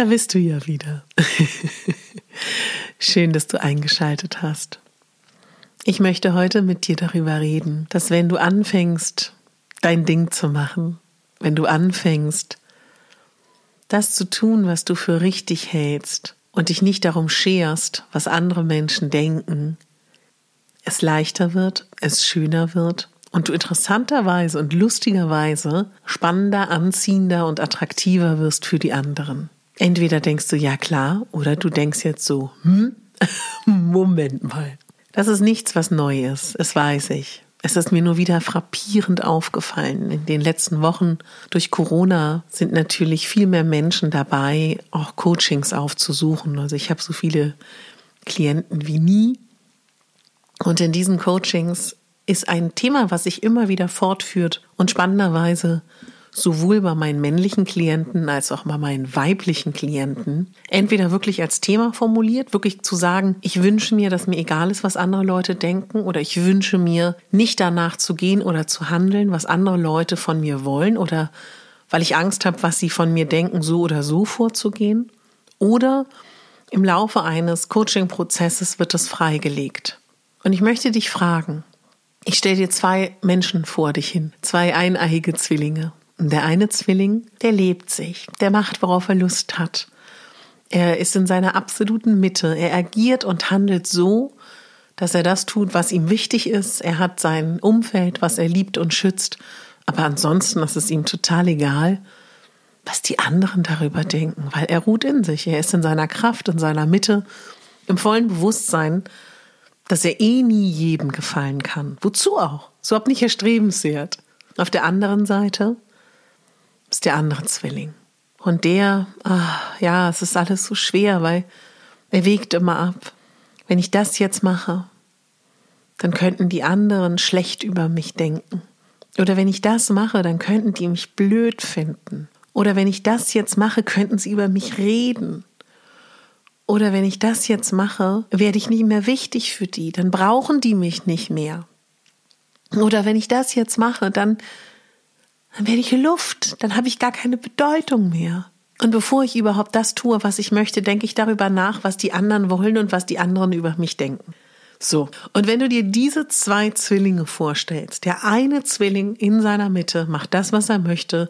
Da bist du ja wieder. Schön, dass du eingeschaltet hast. Ich möchte heute mit dir darüber reden, dass wenn du anfängst, dein Ding zu machen, wenn du anfängst, das zu tun, was du für richtig hältst und dich nicht darum scherst, was andere Menschen denken, es leichter wird, es schöner wird und du interessanterweise und lustigerweise spannender, anziehender und attraktiver wirst für die anderen. Entweder denkst du ja klar oder du denkst jetzt so, hm, Moment mal. Das ist nichts, was neu ist, es weiß ich. Es ist mir nur wieder frappierend aufgefallen. In den letzten Wochen durch Corona sind natürlich viel mehr Menschen dabei, auch Coachings aufzusuchen. Also ich habe so viele Klienten wie nie. Und in diesen Coachings ist ein Thema, was sich immer wieder fortführt und spannenderweise sowohl bei meinen männlichen Klienten als auch bei meinen weiblichen Klienten entweder wirklich als Thema formuliert, wirklich zu sagen, ich wünsche mir, dass mir egal ist, was andere Leute denken oder ich wünsche mir nicht danach zu gehen oder zu handeln, was andere Leute von mir wollen oder weil ich Angst habe, was sie von mir denken, so oder so vorzugehen. Oder im Laufe eines Coaching-Prozesses wird es freigelegt. Und ich möchte dich fragen, ich stelle dir zwei Menschen vor dich hin, zwei eineige Zwillinge. Der eine Zwilling, der lebt sich, der macht, worauf er Lust hat. Er ist in seiner absoluten Mitte. Er agiert und handelt so, dass er das tut, was ihm wichtig ist. Er hat sein Umfeld, was er liebt und schützt. Aber ansonsten ist es ihm total egal, was die anderen darüber denken, weil er ruht in sich. Er ist in seiner Kraft, in seiner Mitte, im vollen Bewusstsein, dass er eh nie jedem gefallen kann. Wozu auch? So ob nicht erstrebenswert. Auf der anderen Seite ist der andere Zwilling. Und der, ach, ja, es ist alles so schwer, weil er wägt immer ab. Wenn ich das jetzt mache, dann könnten die anderen schlecht über mich denken. Oder wenn ich das mache, dann könnten die mich blöd finden. Oder wenn ich das jetzt mache, könnten sie über mich reden. Oder wenn ich das jetzt mache, werde ich nicht mehr wichtig für die, dann brauchen die mich nicht mehr. Oder wenn ich das jetzt mache, dann dann werde ich Luft, dann habe ich gar keine Bedeutung mehr. Und bevor ich überhaupt das tue, was ich möchte, denke ich darüber nach, was die anderen wollen und was die anderen über mich denken. So, und wenn du dir diese zwei Zwillinge vorstellst, der eine Zwilling in seiner Mitte macht das, was er möchte,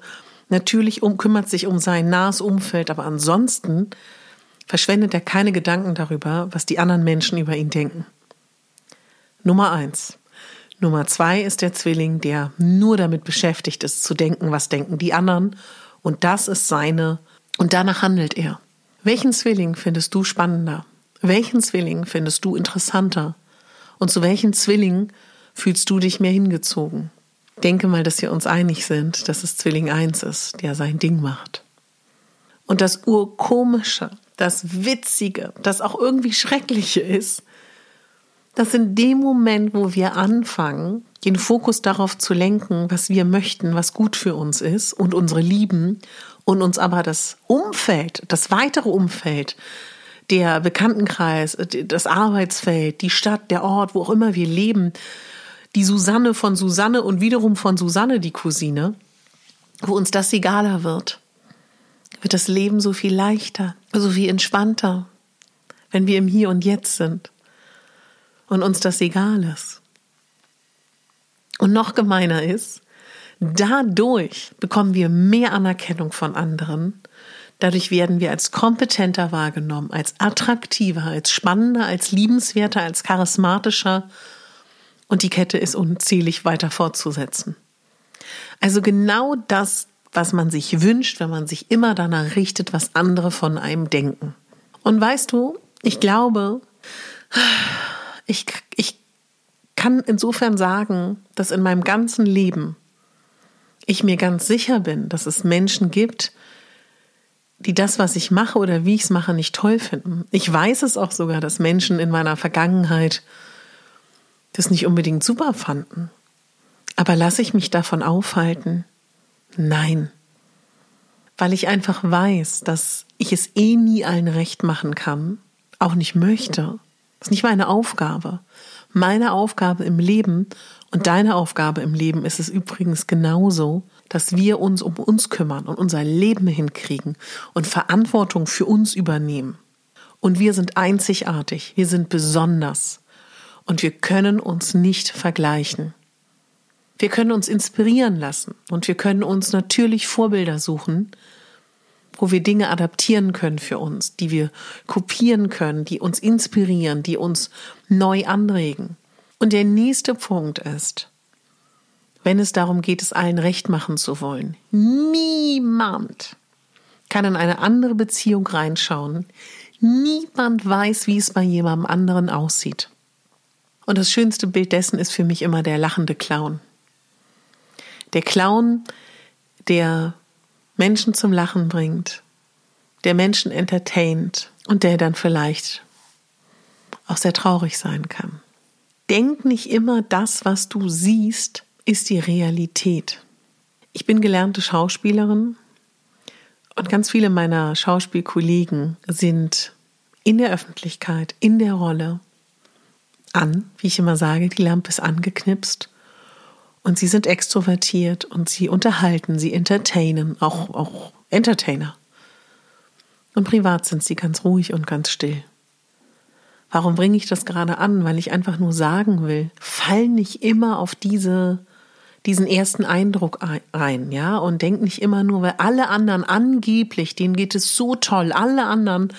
natürlich um, kümmert sich um sein nahes Umfeld, aber ansonsten verschwendet er keine Gedanken darüber, was die anderen Menschen über ihn denken. Nummer eins. Nummer zwei ist der Zwilling, der nur damit beschäftigt ist, zu denken, was denken die anderen. Und das ist seine, und danach handelt er. Welchen Zwilling findest du spannender? Welchen Zwilling findest du interessanter? Und zu welchen Zwilling fühlst du dich mehr hingezogen? Denke mal, dass wir uns einig sind, dass es Zwilling 1 ist, der sein Ding macht. Und das Urkomische, das Witzige, das auch irgendwie Schreckliche ist, dass in dem Moment, wo wir anfangen, den Fokus darauf zu lenken, was wir möchten, was gut für uns ist und unsere Lieben und uns aber das Umfeld, das weitere Umfeld, der Bekanntenkreis, das Arbeitsfeld, die Stadt, der Ort, wo auch immer wir leben, die Susanne von Susanne und wiederum von Susanne die Cousine, wo uns das egaler wird, wird das Leben so viel leichter, so viel entspannter, wenn wir im Hier und Jetzt sind und uns das egal ist. Und noch gemeiner ist, dadurch bekommen wir mehr Anerkennung von anderen. Dadurch werden wir als kompetenter wahrgenommen, als attraktiver, als spannender, als liebenswerter, als charismatischer. Und die Kette ist unzählig weiter fortzusetzen. Also genau das, was man sich wünscht, wenn man sich immer danach richtet, was andere von einem denken. Und weißt du, ich glaube, ich, ich kann insofern sagen, dass in meinem ganzen Leben ich mir ganz sicher bin, dass es Menschen gibt, die das, was ich mache oder wie ich es mache, nicht toll finden. Ich weiß es auch sogar, dass Menschen in meiner Vergangenheit das nicht unbedingt super fanden. Aber lasse ich mich davon aufhalten? Nein. Weil ich einfach weiß, dass ich es eh nie allen recht machen kann, auch nicht möchte. Das ist nicht meine Aufgabe. Meine Aufgabe im Leben und deine Aufgabe im Leben ist es übrigens genauso, dass wir uns um uns kümmern und unser Leben hinkriegen und Verantwortung für uns übernehmen. Und wir sind einzigartig, wir sind besonders und wir können uns nicht vergleichen. Wir können uns inspirieren lassen und wir können uns natürlich Vorbilder suchen, wo wir Dinge adaptieren können für uns, die wir kopieren können, die uns inspirieren, die uns neu anregen. Und der nächste Punkt ist, wenn es darum geht, es allen recht machen zu wollen, niemand kann in eine andere Beziehung reinschauen. Niemand weiß, wie es bei jemandem anderen aussieht. Und das schönste Bild dessen ist für mich immer der lachende Clown. Der Clown, der Menschen zum Lachen bringt, der Menschen entertaint und der dann vielleicht auch sehr traurig sein kann. Denk nicht immer, das, was du siehst, ist die Realität. Ich bin gelernte Schauspielerin und ganz viele meiner Schauspielkollegen sind in der Öffentlichkeit, in der Rolle an, wie ich immer sage, die Lampe ist angeknipst und sie sind extrovertiert und sie unterhalten, sie entertainen, auch, auch Entertainer. Und privat sind sie ganz ruhig und ganz still. Warum bringe ich das gerade an? Weil ich einfach nur sagen will, fall nicht immer auf diese, diesen ersten Eindruck ein, ja, und denk nicht immer nur, weil alle anderen angeblich, denen geht es so toll, alle anderen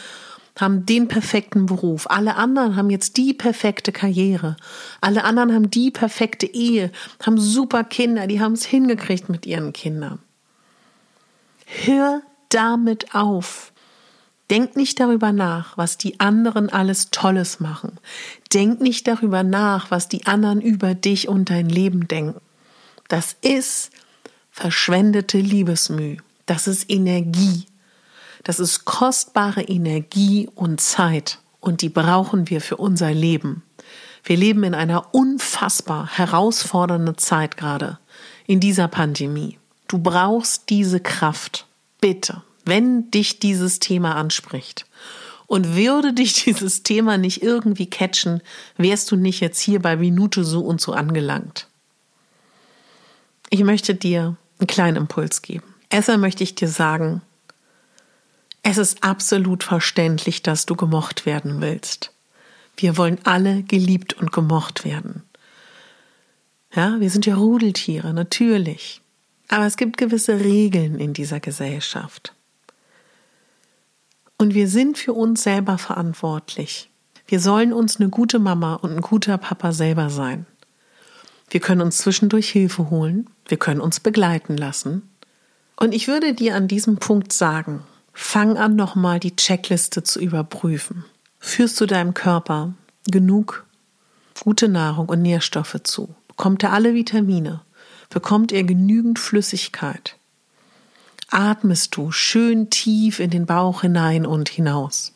haben den perfekten Beruf. Alle anderen haben jetzt die perfekte Karriere. Alle anderen haben die perfekte Ehe, haben super Kinder, die haben es hingekriegt mit ihren Kindern. Hör damit auf. Denk nicht darüber nach, was die anderen alles Tolles machen. Denk nicht darüber nach, was die anderen über dich und dein Leben denken. Das ist verschwendete Liebesmüh. Das ist Energie. Das ist kostbare Energie und Zeit und die brauchen wir für unser Leben. Wir leben in einer unfassbar herausfordernden Zeit gerade, in dieser Pandemie. Du brauchst diese Kraft. Bitte, wenn dich dieses Thema anspricht. Und würde dich dieses Thema nicht irgendwie catchen, wärst du nicht jetzt hier bei Minute so und so angelangt. Ich möchte dir einen kleinen Impuls geben. Erstmal möchte ich dir sagen, es ist absolut verständlich, dass du gemocht werden willst. Wir wollen alle geliebt und gemocht werden. Ja, wir sind ja Rudeltiere, natürlich. Aber es gibt gewisse Regeln in dieser Gesellschaft. Und wir sind für uns selber verantwortlich. Wir sollen uns eine gute Mama und ein guter Papa selber sein. Wir können uns zwischendurch Hilfe holen, wir können uns begleiten lassen. Und ich würde dir an diesem Punkt sagen, Fang an, nochmal die Checkliste zu überprüfen. Führst du deinem Körper genug gute Nahrung und Nährstoffe zu? Bekommt er alle Vitamine? Bekommt er genügend Flüssigkeit? Atmest du schön tief in den Bauch hinein und hinaus?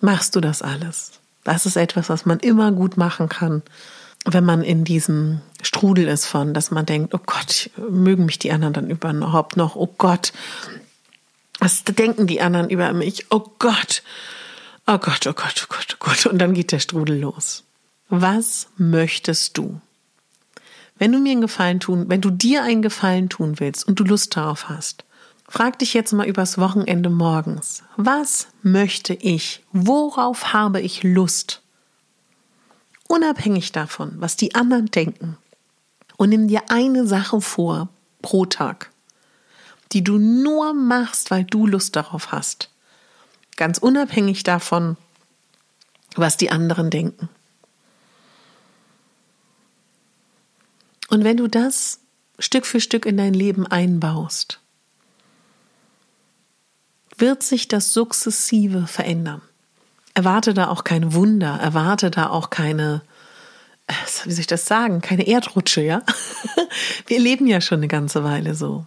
Machst du das alles? Das ist etwas, was man immer gut machen kann, wenn man in diesem Strudel ist von, dass man denkt, oh Gott, mögen mich die anderen dann überhaupt noch? Oh Gott, was denken die anderen über mich? Oh Gott, oh Gott, oh Gott, oh Gott, oh Gott. Und dann geht der Strudel los. Was möchtest du? wenn du mir einen Gefallen tun, wenn du dir einen Gefallen tun willst und du Lust darauf hast, frag dich jetzt mal übers Wochenende morgens. Was möchte ich? Worauf habe ich Lust? Unabhängig davon, was die anderen denken. Und nimm dir eine Sache vor pro Tag, die du nur machst, weil du Lust darauf hast. Ganz unabhängig davon, was die anderen denken. Und wenn du das Stück für Stück in dein Leben einbaust, wird sich das sukzessive verändern. Erwarte da auch kein Wunder, erwarte da auch keine, äh, wie soll ich das sagen, keine Erdrutsche, ja? Wir leben ja schon eine ganze Weile so.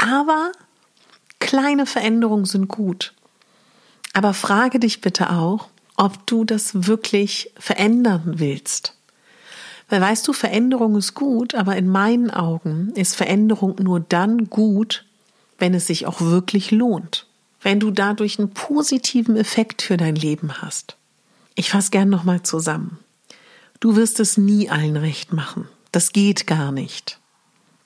Aber kleine Veränderungen sind gut. Aber frage dich bitte auch, ob du das wirklich verändern willst. Weil weißt du, Veränderung ist gut, aber in meinen Augen ist Veränderung nur dann gut, wenn es sich auch wirklich lohnt. Wenn du dadurch einen positiven Effekt für dein Leben hast. Ich fasse gern nochmal zusammen. Du wirst es nie allen recht machen. Das geht gar nicht.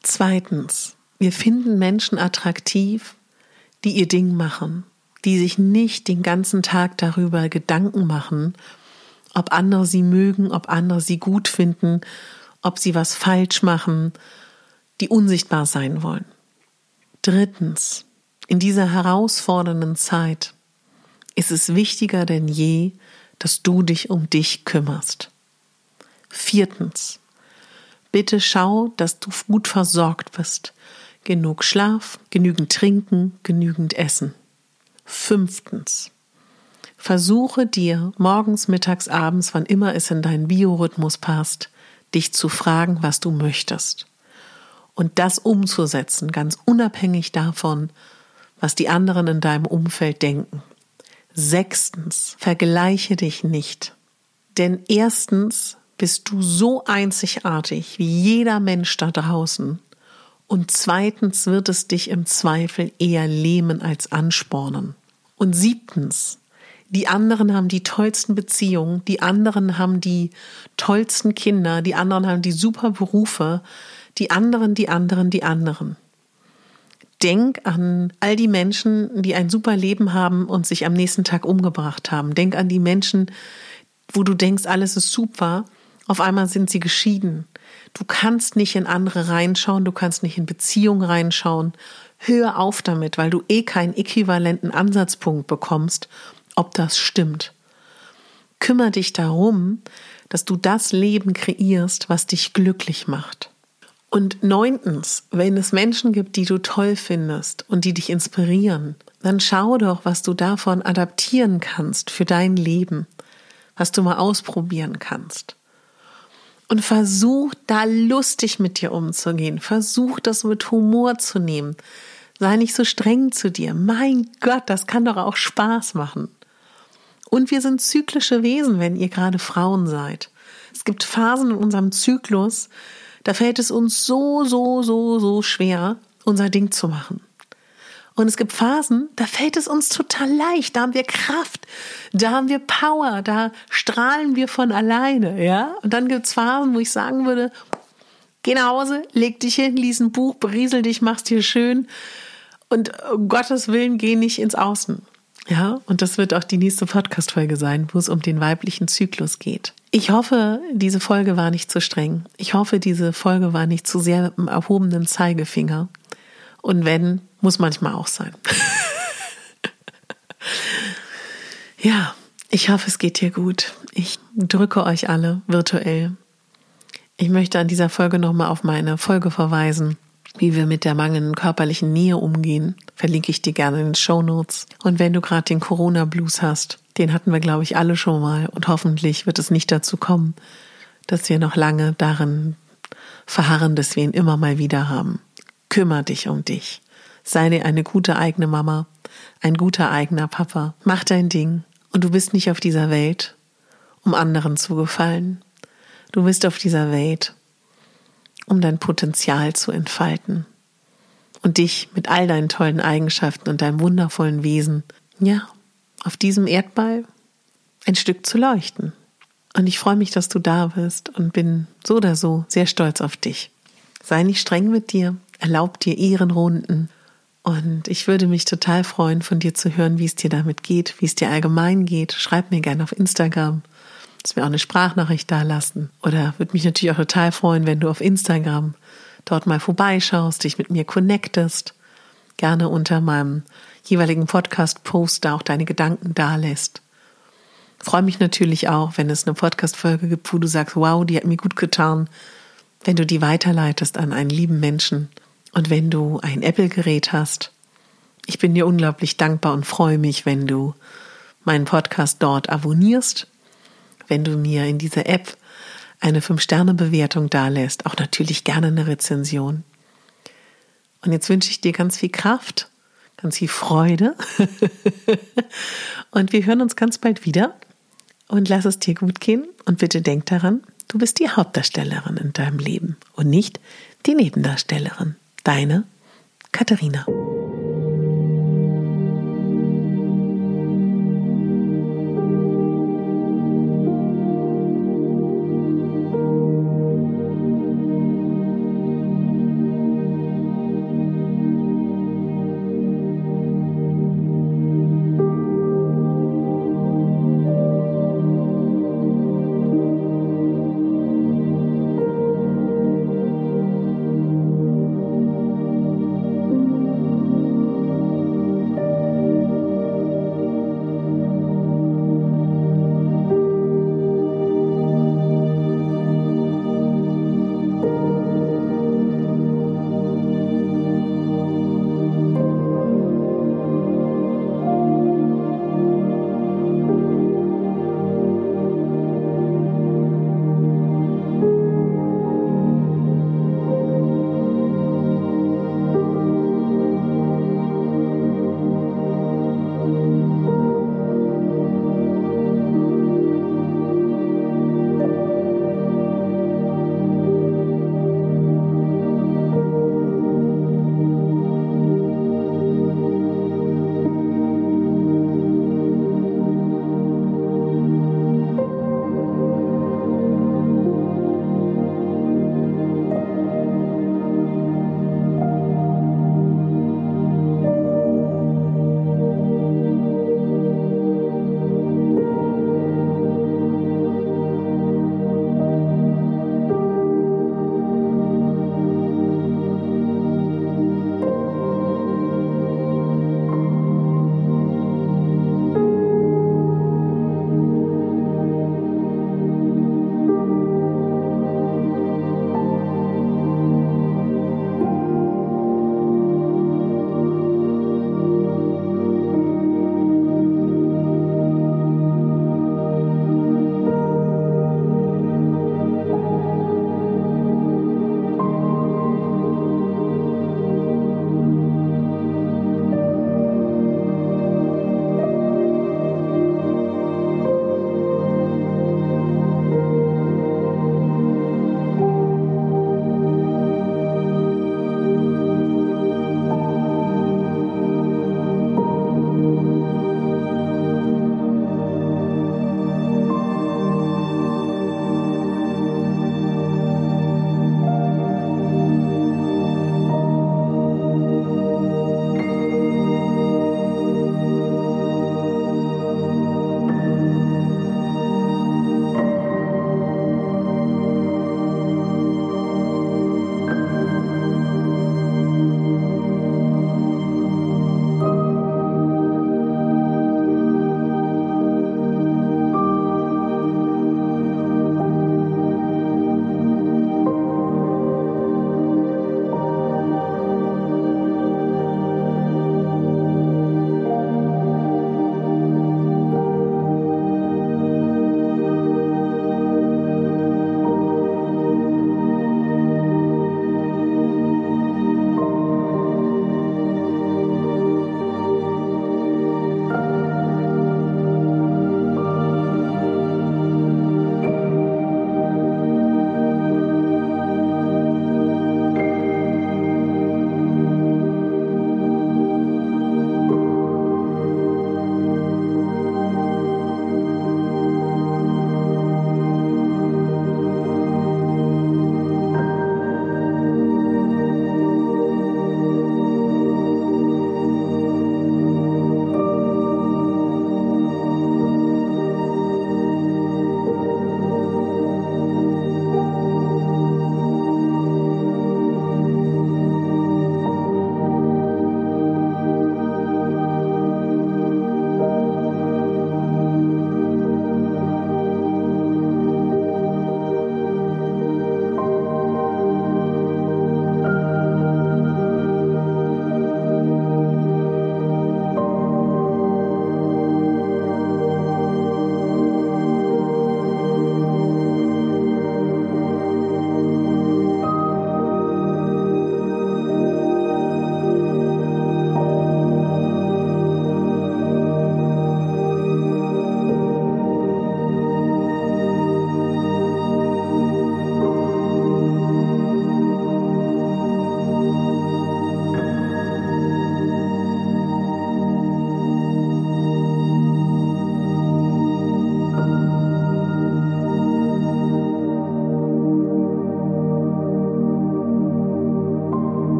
Zweitens, wir finden Menschen attraktiv, die ihr Ding machen, die sich nicht den ganzen Tag darüber Gedanken machen, ob andere sie mögen, ob andere sie gut finden, ob sie was falsch machen, die unsichtbar sein wollen. Drittens, in dieser herausfordernden Zeit ist es wichtiger denn je, dass du dich um dich kümmerst. Viertens, bitte schau, dass du gut versorgt bist. Genug Schlaf, genügend Trinken, genügend Essen. Fünftens, Versuche dir morgens, mittags, abends, wann immer es in deinen Biorhythmus passt, dich zu fragen, was du möchtest. Und das umzusetzen, ganz unabhängig davon, was die anderen in deinem Umfeld denken. Sechstens, vergleiche dich nicht. Denn erstens bist du so einzigartig wie jeder Mensch da draußen. Und zweitens wird es dich im Zweifel eher lähmen als anspornen. Und siebtens, die anderen haben die tollsten Beziehungen, die anderen haben die tollsten Kinder, die anderen haben die super Berufe, die anderen, die anderen, die anderen. Denk an all die Menschen, die ein super Leben haben und sich am nächsten Tag umgebracht haben. Denk an die Menschen, wo du denkst, alles ist super. Auf einmal sind sie geschieden. Du kannst nicht in andere reinschauen, du kannst nicht in Beziehungen reinschauen. Hör auf damit, weil du eh keinen äquivalenten Ansatzpunkt bekommst ob das stimmt. Kümmer dich darum, dass du das Leben kreierst, was dich glücklich macht. Und neuntens, wenn es Menschen gibt, die du toll findest und die dich inspirieren, dann schau doch, was du davon adaptieren kannst für dein Leben, was du mal ausprobieren kannst. Und versuch da lustig mit dir umzugehen. Versuch das mit Humor zu nehmen. Sei nicht so streng zu dir. Mein Gott, das kann doch auch Spaß machen. Und wir sind zyklische Wesen, wenn ihr gerade Frauen seid. Es gibt Phasen in unserem Zyklus, da fällt es uns so, so, so, so schwer, unser Ding zu machen. Und es gibt Phasen, da fällt es uns total leicht, da haben wir Kraft, da haben wir Power, da strahlen wir von alleine, ja? Und dann gibt es Phasen, wo ich sagen würde, geh nach Hause, leg dich hin, lies ein Buch, beriesel dich, mach's dir schön und um Gottes Willen geh nicht ins Außen. Ja, und das wird auch die nächste Podcast-Folge sein, wo es um den weiblichen Zyklus geht. Ich hoffe, diese Folge war nicht zu streng. Ich hoffe, diese Folge war nicht zu sehr mit dem erhobenen Zeigefinger. Und wenn, muss manchmal auch sein. ja, ich hoffe, es geht dir gut. Ich drücke euch alle virtuell. Ich möchte an dieser Folge nochmal auf meine Folge verweisen wie wir mit der mangelnden körperlichen Nähe umgehen, verlinke ich dir gerne in den Show Notes. Und wenn du gerade den Corona-Blues hast, den hatten wir, glaube ich, alle schon mal und hoffentlich wird es nicht dazu kommen, dass wir noch lange darin verharren, dass wir ihn immer mal wieder haben. Kümmer dich um dich. Sei dir eine gute eigene Mama, ein guter eigener Papa. Mach dein Ding. Und du bist nicht auf dieser Welt, um anderen zu gefallen. Du bist auf dieser Welt, um dein Potenzial zu entfalten und dich mit all deinen tollen Eigenschaften und deinem wundervollen Wesen, ja, auf diesem Erdball ein Stück zu leuchten. Und ich freue mich, dass du da bist und bin so oder so sehr stolz auf dich. Sei nicht streng mit dir, erlaub dir Ehrenrunden. Und ich würde mich total freuen, von dir zu hören, wie es dir damit geht, wie es dir allgemein geht. Schreib mir gerne auf Instagram. Lass mir auch eine Sprachnachricht da lassen. Oder würde mich natürlich auch total freuen, wenn du auf Instagram dort mal vorbeischaust, dich mit mir connectest. Gerne unter meinem jeweiligen Podcast-Post da auch deine Gedanken da lässt. Freue mich natürlich auch, wenn es eine Podcast-Folge gibt, wo du sagst, wow, die hat mir gut getan, wenn du die weiterleitest an einen lieben Menschen und wenn du ein Apple-Gerät hast. Ich bin dir unglaublich dankbar und freue mich, wenn du meinen Podcast dort abonnierst, wenn du mir in dieser App eine 5-Sterne-Bewertung dalässt, auch natürlich gerne eine Rezension. Und jetzt wünsche ich dir ganz viel Kraft, ganz viel Freude und wir hören uns ganz bald wieder und lass es dir gut gehen und bitte denk daran, du bist die Hauptdarstellerin in deinem Leben und nicht die Nebendarstellerin. Deine Katharina.